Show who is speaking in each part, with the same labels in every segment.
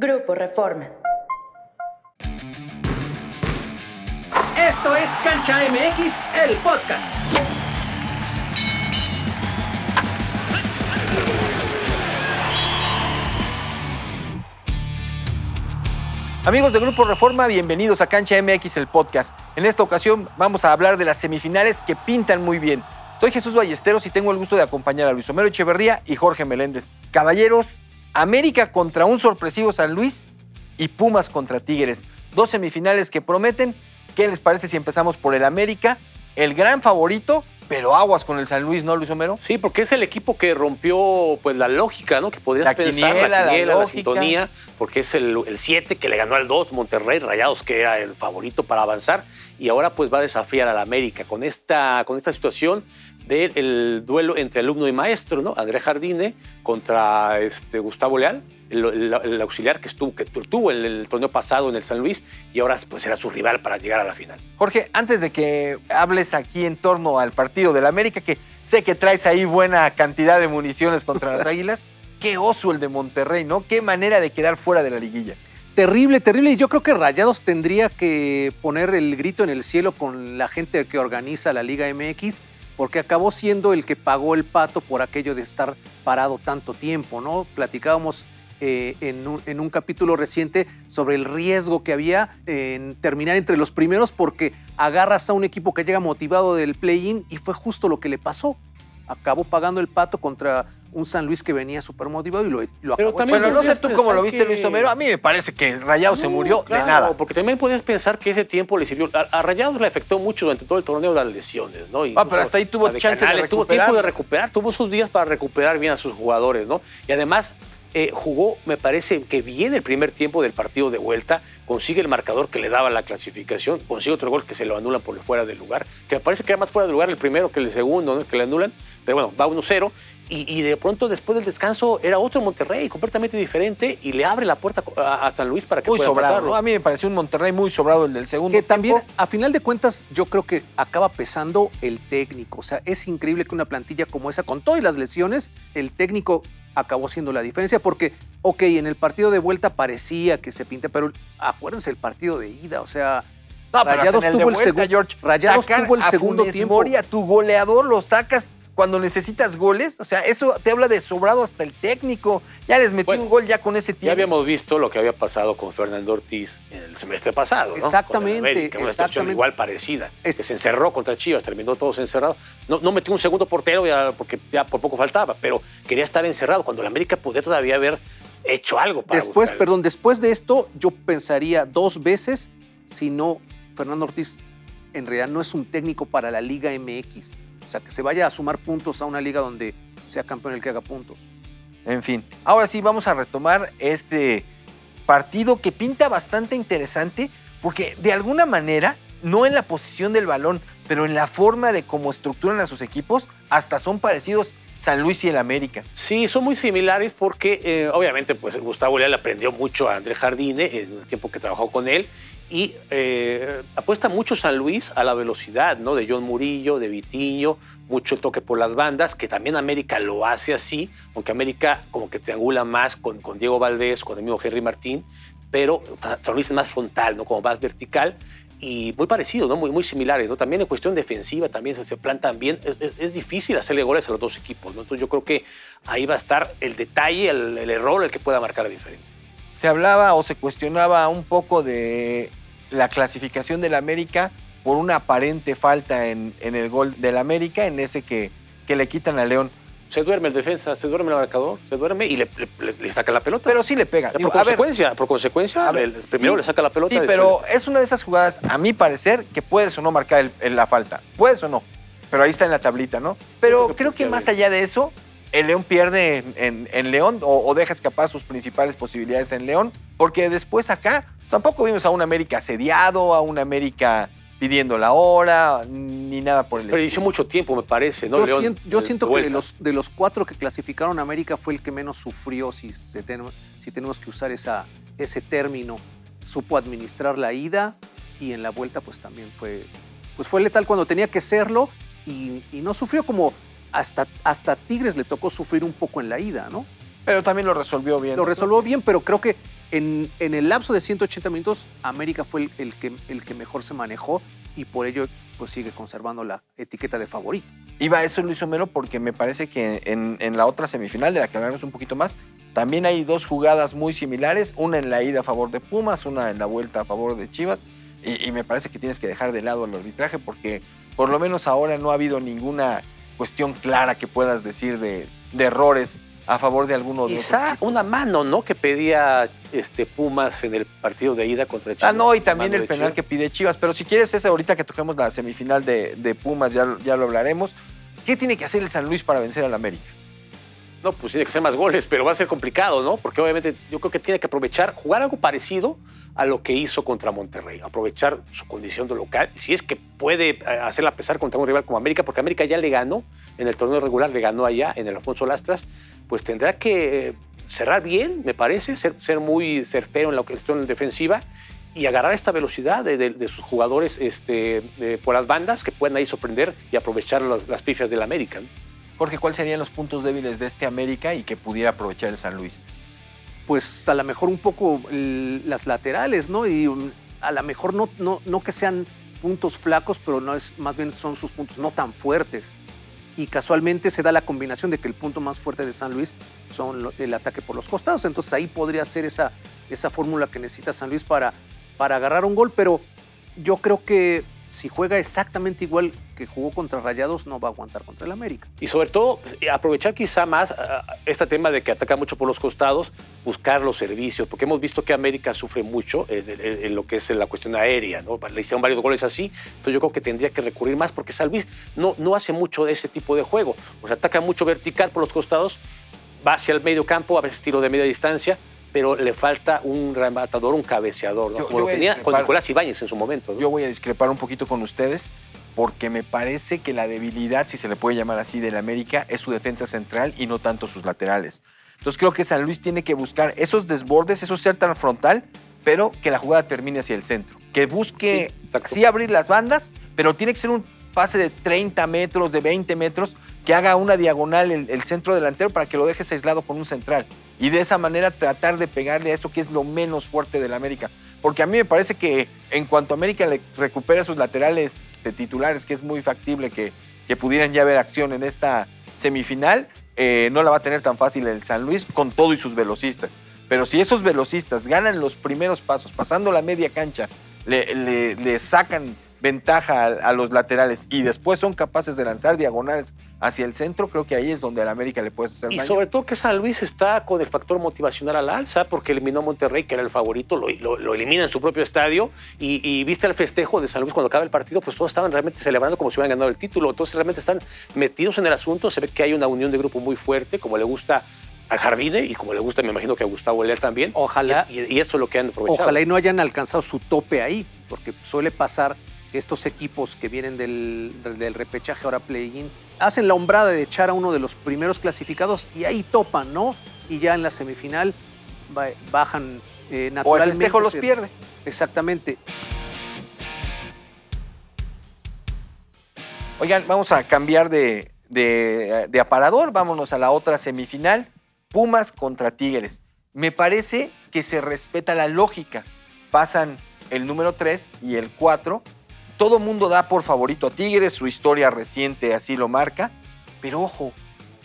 Speaker 1: Grupo Reforma.
Speaker 2: Esto es Cancha MX, el podcast.
Speaker 3: Amigos de Grupo Reforma, bienvenidos a Cancha MX, el podcast. En esta ocasión vamos a hablar de las semifinales que pintan muy bien. Soy Jesús Ballesteros y tengo el gusto de acompañar a Luis Homero Echeverría y Jorge Meléndez. Caballeros, América contra un sorpresivo San Luis y Pumas contra Tigres. Dos semifinales que prometen. ¿Qué les parece si empezamos por el América? El gran favorito, pero aguas con el San Luis, ¿no, Luis Homero?
Speaker 4: Sí, porque es el equipo que rompió pues la lógica, ¿no? Que podrías
Speaker 3: La
Speaker 4: pensar,
Speaker 3: quiniela, la
Speaker 4: la quiniela, la,
Speaker 3: lógica.
Speaker 4: sintonía, porque es el 7 que le ganó al 2, Monterrey, Rayados, que era el favorito para avanzar, y ahora pues va a desafiar al América con esta, con esta situación del duelo entre alumno y maestro, ¿no? André Jardine contra este, Gustavo Leal, el, el- el auxiliar que, estuvo, que tuvo el, el torneo pasado en el San Luis, y ahora pues era su rival para llegar a la final.
Speaker 3: Jorge, antes de que hables aquí en torno al partido del América, que sé que traes ahí buena cantidad de municiones contra las Águilas, qué oso el de Monterrey, ¿no? Qué manera de quedar fuera de la liguilla.
Speaker 5: Terrible, terrible. Y yo creo que Rayados tendría que poner el grito en el cielo con la gente que organiza la Liga MX, porque acabó siendo el que pagó el pato por aquello de estar parado tanto tiempo, ¿no? Platicábamos eh, en, un, en un capítulo reciente sobre el riesgo que había en terminar entre los primeros porque agarras a un equipo que llega motivado del play-in y fue justo lo que le pasó. Acabó pagando el pato contra un San Luis que venía súper motivado y lo, lo
Speaker 4: Pero
Speaker 5: acabó
Speaker 4: también
Speaker 3: Bueno, no sé tú cómo lo viste,
Speaker 4: que-
Speaker 3: Luis Homero. A mí me parece que Rayado se murió
Speaker 4: claro,
Speaker 3: de nada.
Speaker 4: Porque también podías pensar que ese tiempo le sirvió. A, a Rayados le afectó mucho durante todo el torneo las lesiones, ¿no?
Speaker 3: Ah, pero hasta ahí tuvo
Speaker 4: la
Speaker 3: chance de
Speaker 4: Canales, Tuvo tiempo de recuperar, tuvo sus días para recuperar bien a sus jugadores, ¿no? Y además eh, jugó, me parece que bien el primer tiempo del partido de vuelta, consigue el marcador que le daba la clasificación, consigue otro gol que se lo anulan por fuera del lugar, que me parece que era más fuera del lugar el primero que el segundo, ¿no? que le anulan, pero bueno, va 1-0. Y, y de pronto después del descanso era otro Monterrey completamente diferente y le abre la puerta a, a San Luis para que
Speaker 3: Muy
Speaker 4: pueda
Speaker 3: sobrado. A mí me pareció un Monterrey muy sobrado el del segundo.
Speaker 5: Que también,
Speaker 3: tiempo.
Speaker 5: a final de cuentas, yo creo que acaba pesando el técnico. O sea, es increíble que una plantilla como esa, con todas las lesiones, el técnico acabó siendo la diferencia. Porque, ok, en el partido de vuelta parecía que se pinta, pero acuérdense el partido de ida. O sea,
Speaker 3: No,
Speaker 5: Rayados
Speaker 3: el
Speaker 5: tuvo el
Speaker 3: vuelta,
Speaker 5: segundo.
Speaker 3: George,
Speaker 5: Rayados tuvo el segundo
Speaker 3: Funes
Speaker 5: tiempo.
Speaker 3: Mori, a tu goleador lo sacas cuando necesitas goles. O sea, eso te habla de sobrado hasta el técnico. Ya les metió
Speaker 4: Bueno,
Speaker 3: un gol ya con ese
Speaker 4: Ya
Speaker 3: tiempo.
Speaker 4: habíamos visto lo que había pasado con Fernando Ortiz en el semestre pasado. ¿no?
Speaker 5: Exactamente,
Speaker 4: el América, una situación
Speaker 5: exactamente.
Speaker 4: igual parecida. Que se encerró contra Chivas, terminó todos encerrados. No, no metió un segundo portero ya, porque ya por poco faltaba, pero quería estar encerrado cuando el América podía todavía haber hecho algo para
Speaker 5: Después, perdón, después de esto, yo pensaría dos veces si no, Fernando Ortiz en realidad no es un técnico para la Liga MX. O sea, que se vaya a sumar puntos a una liga donde sea campeón el que haga puntos.
Speaker 3: En fin, ahora sí vamos a retomar este partido que pinta bastante interesante porque de alguna manera, no en la posición del balón, pero en la forma de cómo estructuran a sus equipos, hasta son parecidos San Luis y el América.
Speaker 4: Sí, son muy similares porque eh, obviamente pues Gustavo Leal aprendió mucho a André Jardine en el tiempo que trabajó con él y eh, apuesta mucho San Luis a la velocidad, ¿no? De John Murillo, de Vitiño, mucho toque por las bandas, que también América lo hace así, aunque América como que triangula más con, con Diego Valdés, con el mismo Henry Martín, pero San Luis es más frontal, ¿no? Como más vertical y muy parecido, ¿no? Muy, muy similares, ¿no? También en cuestión defensiva también se, plantan bien. Es, difícil hacerle goles a los dos equipos, ¿no? Entonces yo creo que ahí va a estar el detalle, el, el error, el que pueda marcar la diferencia.
Speaker 3: Se hablaba o se cuestionaba un poco de la clasificación del América por una aparente falta en, en el gol del América, en ese que, que le quitan a León.
Speaker 4: Se duerme el defensa, se duerme el marcador, se duerme y le, le- saca la pelota.
Speaker 3: Pero sí le pega. Digo,
Speaker 4: por
Speaker 3: ver,
Speaker 4: consecuencia, por consecuencia, primero le saca la pelota.
Speaker 3: Sí, pero es una de esas jugadas, a mi parecer, que puedes o no marcar el- el- la falta. Puedes o no. Pero ahí está en la tablita, ¿no? Pero
Speaker 4: creo que
Speaker 3: creo que
Speaker 4: pierde.
Speaker 3: más allá de eso, el León pierde en, en- en León o, o deja escapar sus principales posibilidades en León, porque después acá tampoco vimos a un América asediado, a un América pidiendo la hora, ni nada por el
Speaker 4: Desperdició
Speaker 3: estilo.
Speaker 4: mucho tiempo, me parece, ¿no?
Speaker 5: yo
Speaker 4: León,
Speaker 5: siento, yo
Speaker 4: de-
Speaker 5: siento
Speaker 4: de
Speaker 5: que de los, de los cuatro que clasificaron a América fue el que menos sufrió, si, se ten- si tenemos que usar esa, ese término. Supo administrar la ida y en la vuelta pues también fue, pues fue letal cuando tenía que serlo y, y no sufrió como hasta, hasta Tigres le tocó sufrir un poco en la ida, ¿no?
Speaker 3: Pero también lo resolvió bien.
Speaker 5: Lo resolvió bien, pero creo que en, el lapso de 180 minutos, América fue el, que, mejor se manejó y por ello pues sigue conservando la etiqueta de favorito.
Speaker 3: Iba eso Luis Homero porque me parece que en, la otra semifinal, de la que hablaremos un poquito más, también hay dos jugadas muy similares, una en la ida a favor de Pumas, una en la vuelta a favor de Chivas, y, me parece que tienes que dejar de lado el arbitraje porque por lo menos ahora no ha habido ninguna cuestión clara que puedas decir de, de errores a favor de alguno de
Speaker 4: Quizá
Speaker 3: otro.
Speaker 4: una mano, ¿no? Que pedía este, Pumas en el partido de ida contra Chivas.
Speaker 3: Ah, no, y también el penal
Speaker 4: Chivas.
Speaker 3: que pide Chivas. Pero si quieres ese ahorita que toquemos la semifinal de, de Pumas, ya, ya lo hablaremos. ¿Qué tiene que hacer el San Luis para vencer al América?
Speaker 4: No, pues tiene que ser más goles, pero va a ser complicado, ¿no? Porque obviamente yo creo que tiene que aprovechar, jugar algo parecido a lo que hizo contra Monterrey. Aprovechar su condición de local, si es que puede eh, hacerla pesar contra un rival como América, porque América ya le ganó en el torneo regular, le ganó allá en el Alfonso Lastras, pues tendrá que eh, cerrar bien, me parece, ser, ser muy certero en la cuestión defensiva y agarrar esta velocidad de, de- de sus jugadores este, de- por las bandas que puedan ahí sorprender y aprovechar las, las pifias del América.
Speaker 3: Jorge, ¿cuáles serían los puntos débiles de este América y que pudiera aprovechar el San Luis?
Speaker 5: pues a lo mejor un poco el- las laterales, ¿no? Y a lo mejor no, no, no que sean puntos flacos, pero no es, más bien son sus puntos no tan fuertes. Y casualmente se da la combinación de que el punto más fuerte de San Luis son el ataque por los costados. Entonces ahí podría ser esa, esa fórmula que necesita San Luis para, para agarrar un gol. Pero yo creo que si juega exactamente igual que jugó contra Rayados, no va a aguantar contra el América.
Speaker 4: Y sobre todo, pues, aprovechar quizá más ah, este tema de que ataca mucho por los costados, buscar los servicios, porque hemos visto que América sufre mucho en, lo que es la cuestión aérea, ¿no? Le hicieron varios goles así, entonces yo creo que tendría que recurrir más, porque San no, no hace mucho de ese tipo de juego. O sea, ataca mucho vertical por los costados, va hacia el medio campo, a veces tiro de media distancia, pero le falta un rematador, un cabeceador, ¿no?
Speaker 3: Yo-
Speaker 4: Como
Speaker 3: yo
Speaker 4: lo tenía con. Nicolás Ibáñez en su momento. ¿no?
Speaker 3: Yo voy a discrepar un poquito con ustedes porque me parece que la debilidad, si se le puede llamar así, del América es su defensa central y no tanto sus laterales. Entonces creo que San Luis tiene que buscar esos desbordes, eso ser tan frontal, pero que la jugada termine hacia el centro. Que busque
Speaker 4: sí
Speaker 3: abrir las bandas, pero tiene que ser un pase de 30 metros, de 20 metros, que haga una diagonal el, el centro delantero para que lo dejes aislado con un central. Y de esa manera tratar de pegarle a eso que es lo menos fuerte del América. Porque a mí me parece que en cuanto América le recupera sus laterales este, titulares, que es muy factible que, que pudieran ya ver acción en esta semifinal, eh, no la va a tener tan fácil el San Luis con todo y sus velocistas. Pero si esos velocistas ganan los primeros pasos, pasando la media cancha, le, sacan ventaja a, a los laterales y después son capaces de lanzar diagonales hacia el centro, creo que ahí es donde al América le puedes hacer
Speaker 4: Y
Speaker 3: daño.
Speaker 4: sobre todo que San Luis está con el factor motivacional al alza, porque eliminó a Monterrey, que era el favorito, lo, lo- lo elimina en su propio estadio. Y, y viste el festejo de San Luis cuando acaba el partido, pues todos estaban realmente celebrando como si hubieran ganado el título. Entonces realmente están metidos en el asunto. Se ve que hay una unión de grupo muy fuerte, como le gusta a Jardine y como le gusta, me imagino que a Gustavo Leal también.
Speaker 5: Ojalá.
Speaker 4: Y, y eso es lo que han aprovechado.
Speaker 5: Ojalá y no hayan alcanzado su tope ahí, porque suele pasar estos equipos que vienen del, del repechaje ahora play-in hacen la hombrada de echar a uno de los primeros clasificados y ahí topan, ¿no? Y ya en la semifinal ba- bajan eh,
Speaker 3: o el
Speaker 5: naturalmente.
Speaker 3: festejo los pierde.
Speaker 5: Exactamente.
Speaker 3: Oigan, vamos a cambiar de, de- de aparador, vámonos a la otra semifinal, Pumas contra Tigres. Me parece que se respeta la lógica. Pasan el número 3 y el 4. Todo mundo da por favorito a Tigres, su historia reciente así lo marca. Pero ojo,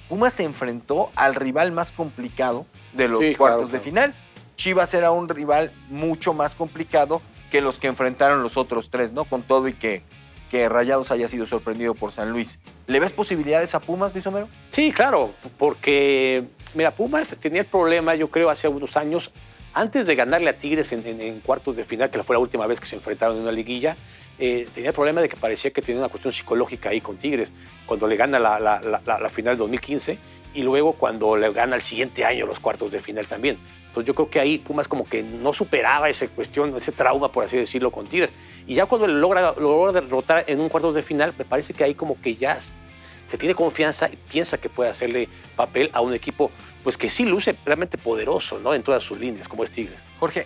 Speaker 3: Pumas se enfrentó al rival más complicado de los
Speaker 4: Sí,
Speaker 3: cuartos
Speaker 4: claro,
Speaker 3: de
Speaker 4: claro.
Speaker 3: final. Chivas era un rival mucho más complicado que los que enfrentaron los otros tres, ¿no? Con todo y que, que Rayados haya sido sorprendido por San Luis. ¿Le ves posibilidades a Pumas, Luis Homero?
Speaker 4: Sí, claro, porque, mira, Pumas tenía el problema, yo creo, hace unos años, antes de ganarle a Tigres en, cuartos de final, que fue la última vez que se enfrentaron en una liguilla, eh, tenía el problema de que parecía que tenía una cuestión psicológica ahí con Tigres, cuando le gana la, la- la- final 2015 y luego cuando le gana el siguiente año los cuartos de final también. Entonces yo creo que ahí Pumas como que no superaba esa cuestión, ese trauma, por así decirlo, con Tigres. Y ya cuando logra, lo logra derrotar en un cuartos de final, me parece que ahí como que ya se tiene confianza y piensa que puede hacerle papel a un equipo pues que sí luce realmente poderoso ¿no? en todas sus líneas, como es Tigres.
Speaker 3: Jorge,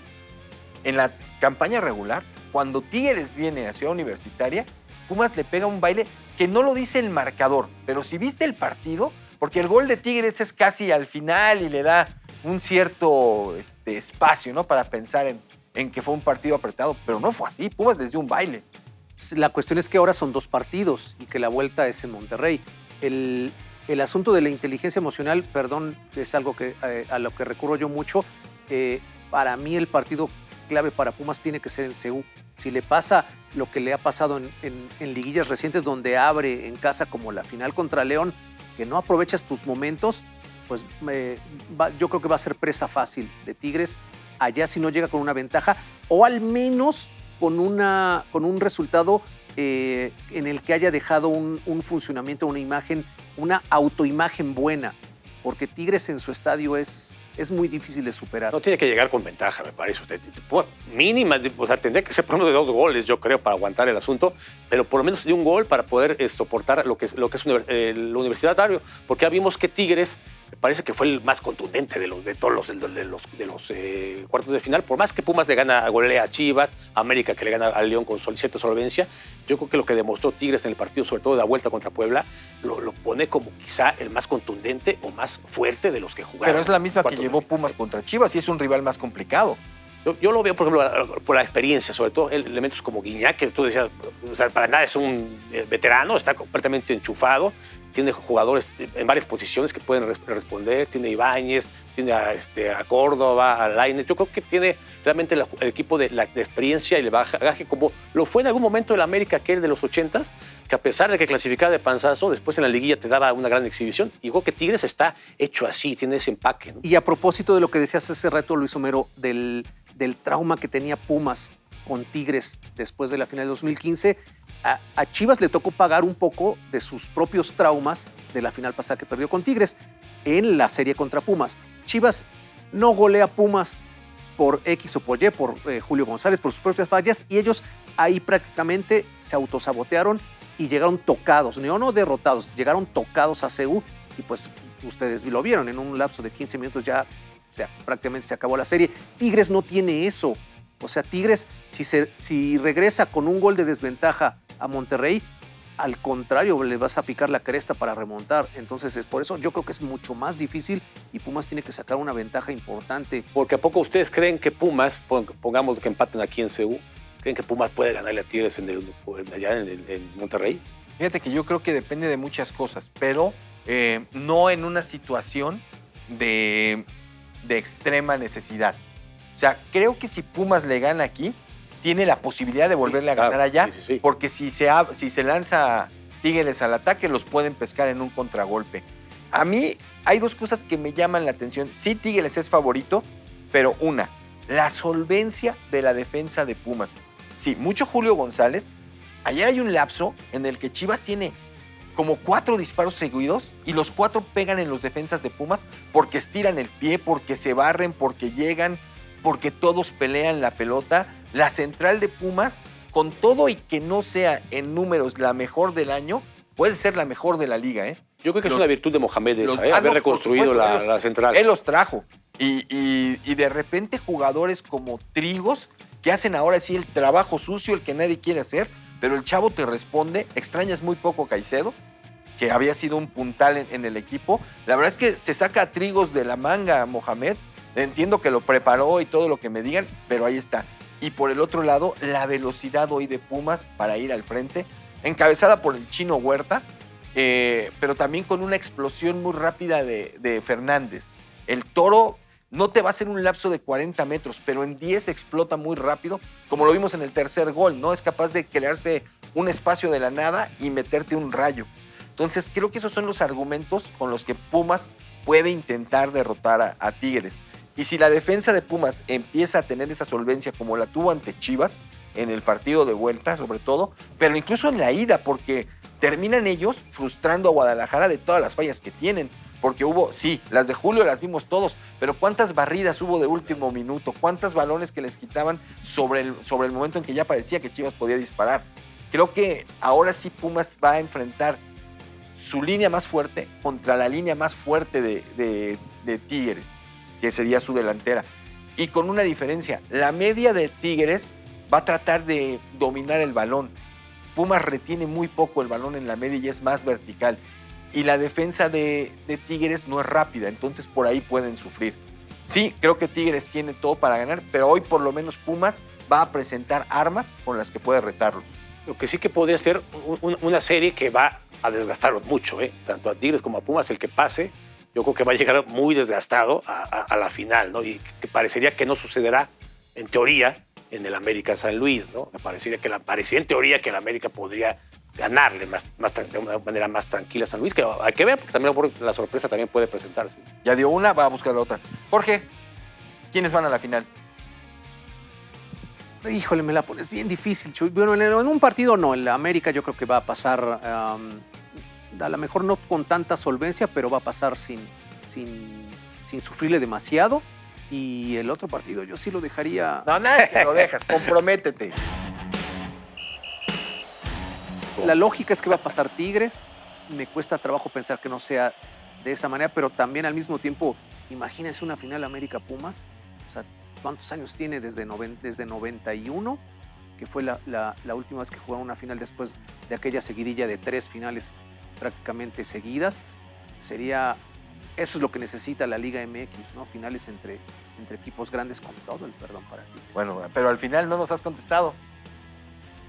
Speaker 3: en la campaña regular, cuando Tigres viene a Ciudad Universitaria, Pumas le pega un baile que no lo dice el marcador, pero si viste el partido, porque el gol de Tigres es casi al final y le da un cierto este, espacio, ¿no? Para pensar en, en que fue un partido apretado, pero no fue así. Pumas les dio un baile.
Speaker 5: La cuestión es que ahora son dos partidos y que la vuelta es en Monterrey. El, el asunto de la inteligencia emocional, perdón, es algo que, eh, a lo que recurro yo mucho. Eh, para mí el partido clave para Pumas tiene que ser en CEU. Si le pasa lo que le ha pasado en, liguillas recientes donde abre en casa como la final contra León, que no aprovechas tus momentos, pues yo creo que va a ser presa fácil de Tigres allá si no llega con una ventaja o al menos con, una, con un resultado eh, en el que haya dejado un funcionamiento, una imagen, una autoimagen buena. Porque Tigres en su estadio es, es muy difícil de superar.
Speaker 4: No tiene que llegar con ventaja, me parece usted. Mínima, o sea, tendría que ser por lo menos de dos goles, yo creo, para aguantar el asunto, pero por lo menos de un gol para poder eh, soportar lo que es, lo que es univer- eh, el universitario, porque ya vimos que Tigres me parece que fue el más contundente de, los, de todos los, de los, de los, de los, eh, cuartos de final, por más que Pumas le gana, golea a Chivas, América que le gana al León con cierta solvencia, yo creo que lo que demostró Tigres en el partido, sobre todo de la vuelta contra Puebla, lo, lo pone como quizá el más contundente o más fuerte de los que jugaron.
Speaker 3: Pero es la misma que llevó. Pumas contra Chivas y es un rival más complicado.
Speaker 4: Yo, yo lo veo, por ejemplo, por la experiencia, sobre todo el- elementos como Guiñac, que tú decías, o sea, para nada es un eh, veterano, está completamente enchufado, tiene jugadores en varias posiciones que pueden res- responder, tiene Ibáñez, tiene a, este, a Córdoba, a Lainez. Yo creo que tiene realmente el equipo de, la, experiencia y el bagaje, como lo fue en algún momento el América, aquel de los 80s, que a pesar de que clasificaba de panzazo, después en la liguilla te daba una gran exhibición. Y creo que Tigres está hecho así, tiene ese empaque.
Speaker 5: Y a propósito de lo que decías hace rato, Luis Homero, del, del trauma que tenía Pumas con Tigres después de la final de 2015, a, Chivas le tocó pagar un poco de sus propios traumas de la final pasada que perdió con Tigres en la serie contra Pumas. Chivas no golea Pumas por X o por Y, por eh, Julio González, por sus propias fallas, y ellos ahí prácticamente se autosabotearon y llegaron tocados, no, no derrotados, llegaron tocados a CEU y pues ustedes lo vieron, en un lapso de 15 minutos ya prácticamente se acabó la serie. Tigres no tiene eso. O sea, Tigres, si regresa con un gol de desventaja a Monterrey, al contrario, le vas a picar la cresta para remontar. Entonces, es por eso yo creo que es mucho más difícil y Pumas tiene que sacar una ventaja importante.
Speaker 4: Porque a poco ustedes creen que Pumas, pon- pongamos que empaten aquí en CEU, creen que Pumas puede ganarle a Tigres en el- allá en, el- en Monterrey.
Speaker 3: Fíjate que yo creo que depende de muchas cosas, pero eh, no en una situación de, de extrema necesidad. O sea, creo que si Pumas le gana aquí, tiene la posibilidad de volverle a
Speaker 4: claro,
Speaker 3: ganar allá,
Speaker 4: sí, sí, sí.
Speaker 3: porque si se, si se lanza Tigres al ataque, los pueden pescar en un contragolpe. A mí hay dos cosas que me llaman la atención. Sí, Tigres es favorito, pero una, la solvencia de la defensa de Pumas. Sí, mucho Julio González. Ayer hay un lapso en el que Chivas tiene como cuatro disparos seguidos y los cuatro pegan en los defensas de Pumas porque estiran el pie, porque se barren, porque llegan, porque todos pelean la pelota. La central de Pumas, con todo y que no sea en números la mejor del año, puede ser la mejor de la liga, ¿eh?
Speaker 4: Yo creo que
Speaker 3: Los-
Speaker 4: es una virtud de Mohamed esa,
Speaker 3: los-
Speaker 4: ¿eh?
Speaker 3: ah,
Speaker 4: haber
Speaker 3: no,
Speaker 4: reconstruido
Speaker 3: supuesto,
Speaker 4: la,
Speaker 3: él los-
Speaker 4: la central.
Speaker 3: Él los trajo. Y, y- y de repente jugadores como Trigos, que hacen ahora sí el trabajo sucio, el que nadie quiere hacer, pero el chavo te responde. Extrañas muy poco a Caicedo, que había sido un puntal en, en el equipo. La verdad es que se saca a Trigos de la manga Mohamed. Entiendo que lo preparó y todo lo que me digan, pero ahí está. Y por el otro lado, la velocidad hoy de Pumas para ir al frente, encabezada por el chino Huerta, eh, pero también con una explosión muy rápida de, de Fernández. El toro no te va a hacer un lapso de 40 metros, pero en 10 explota muy rápido, como lo vimos en el tercer gol, ¿no? Es capaz de crearse un espacio de la nada y meterte un rayo. Entonces, creo que esos son los argumentos con los que Pumas puede intentar derrotar a Tigres. Y si la defensa de Pumas empieza a tener esa solvencia como la tuvo ante Chivas, en el partido de vuelta sobre todo, pero incluso en la ida, porque terminan ellos frustrando a Guadalajara de todas las fallas que tienen. Porque hubo, sí, las de Julio las vimos todos, pero ¿cuántas barridas hubo de último minuto? ¿Cuántos balones que les quitaban sobre el, sobre el momento en que ya parecía que Chivas podía disparar? Creo que ahora sí Pumas va a enfrentar su línea más fuerte contra la línea más fuerte de, de- de Tigres, que sería su delantera. Y con una diferencia, la media de Tigres va a tratar de dominar el balón. Pumas retiene muy poco el balón en la media y es más vertical. Y la defensa de, Tigres no es rápida, entonces por ahí pueden sufrir. Sí, creo que Tigres tiene todo para ganar, pero hoy por lo menos Pumas va a presentar armas con las que puede retarlos.
Speaker 4: Lo que sí que podría ser un- un- una serie que va a desgastarlos mucho, ¿eh? tanto a Tigres como a Pumas, el que pase, yo creo que va a llegar muy desgastado a, a- a la final, ¿no? Y que parecería que no sucederá, en teoría, en el América San Luis, ¿no? Parecería que la, parecía en teoría que el América podría ganarle más, más de una manera más tranquila a San Luis, que hay que ver, porque también la sorpresa también puede presentarse.
Speaker 3: Ya dio una, va a buscar la otra. Jorge, ¿quiénes van a la final?
Speaker 5: Híjole, me la pones bien difícil. Chuy. Bueno, en, un partido no. En la América yo creo que va a pasar, a lo mejor no con tanta solvencia, pero va a pasar sin, sin, sin sufrirle demasiado. Y el otro partido yo sí lo dejaría.
Speaker 3: No, nada, que lo dejas, comprométete.
Speaker 5: La lógica es que va a pasar Tigres. Me cuesta trabajo pensar que no sea de esa manera, pero también al mismo tiempo, imagínense una final América-Pumas. O sea, ¿cuántos años tiene desde, noven- desde 91? Que fue la, la- la última vez que jugaron una final después de aquella seguidilla de tres finales prácticamente seguidas. Sería, eso es lo que necesita la Liga MX, ¿no? Finales entre, entre equipos grandes con todo el perdón para ti.
Speaker 3: Bueno, pero al final no nos has contestado.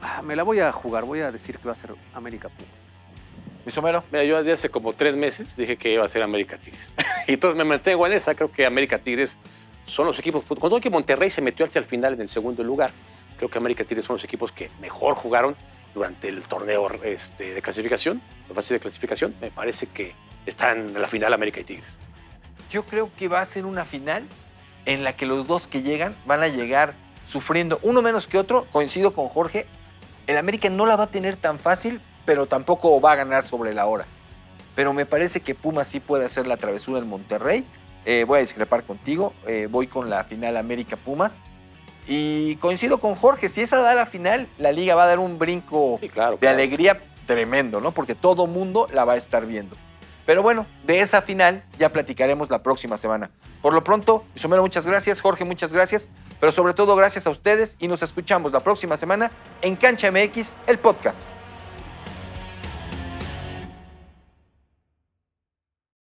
Speaker 5: Ah, me la voy a jugar, voy a decir que va a ser América-Pumas.
Speaker 3: Luis Homero,
Speaker 4: Mira, yo desde hace como tres meses dije que iba a ser América Tigres. y entonces me mantengo en esa. Creo que América Tigres son los equipos. Cuando que Monterrey se metió hacia el final en el segundo lugar, creo que América Tigres son los equipos que mejor jugaron durante el torneo este, de clasificación, la fase de clasificación. Me parece que están en la final América y Tigres.
Speaker 3: yo creo que va a ser una final en la que los dos que llegan van a llegar sufriendo, uno menos que otro. Coincido con Jorge, el América no la va a tener tan fácil, pero tampoco va a ganar sobre la hora. Pero me parece que Pumas sí puede hacer la travesura en Monterrey. Eh, voy a discrepar contigo, eh, voy con la final América-Pumas. Y coincido con Jorge, si esa da la final, la liga va a dar un brinco
Speaker 4: Sí, claro.
Speaker 3: de
Speaker 4: claro.
Speaker 3: alegría tremendo, ¿no? Porque todo mundo la va a estar viendo. Pero bueno, de esa final ya platicaremos la próxima semana. Por lo pronto, Isomero, muchas gracias, Jorge, muchas gracias, pero sobre todo gracias a ustedes y nos escuchamos la próxima semana en Cancha MX, el podcast.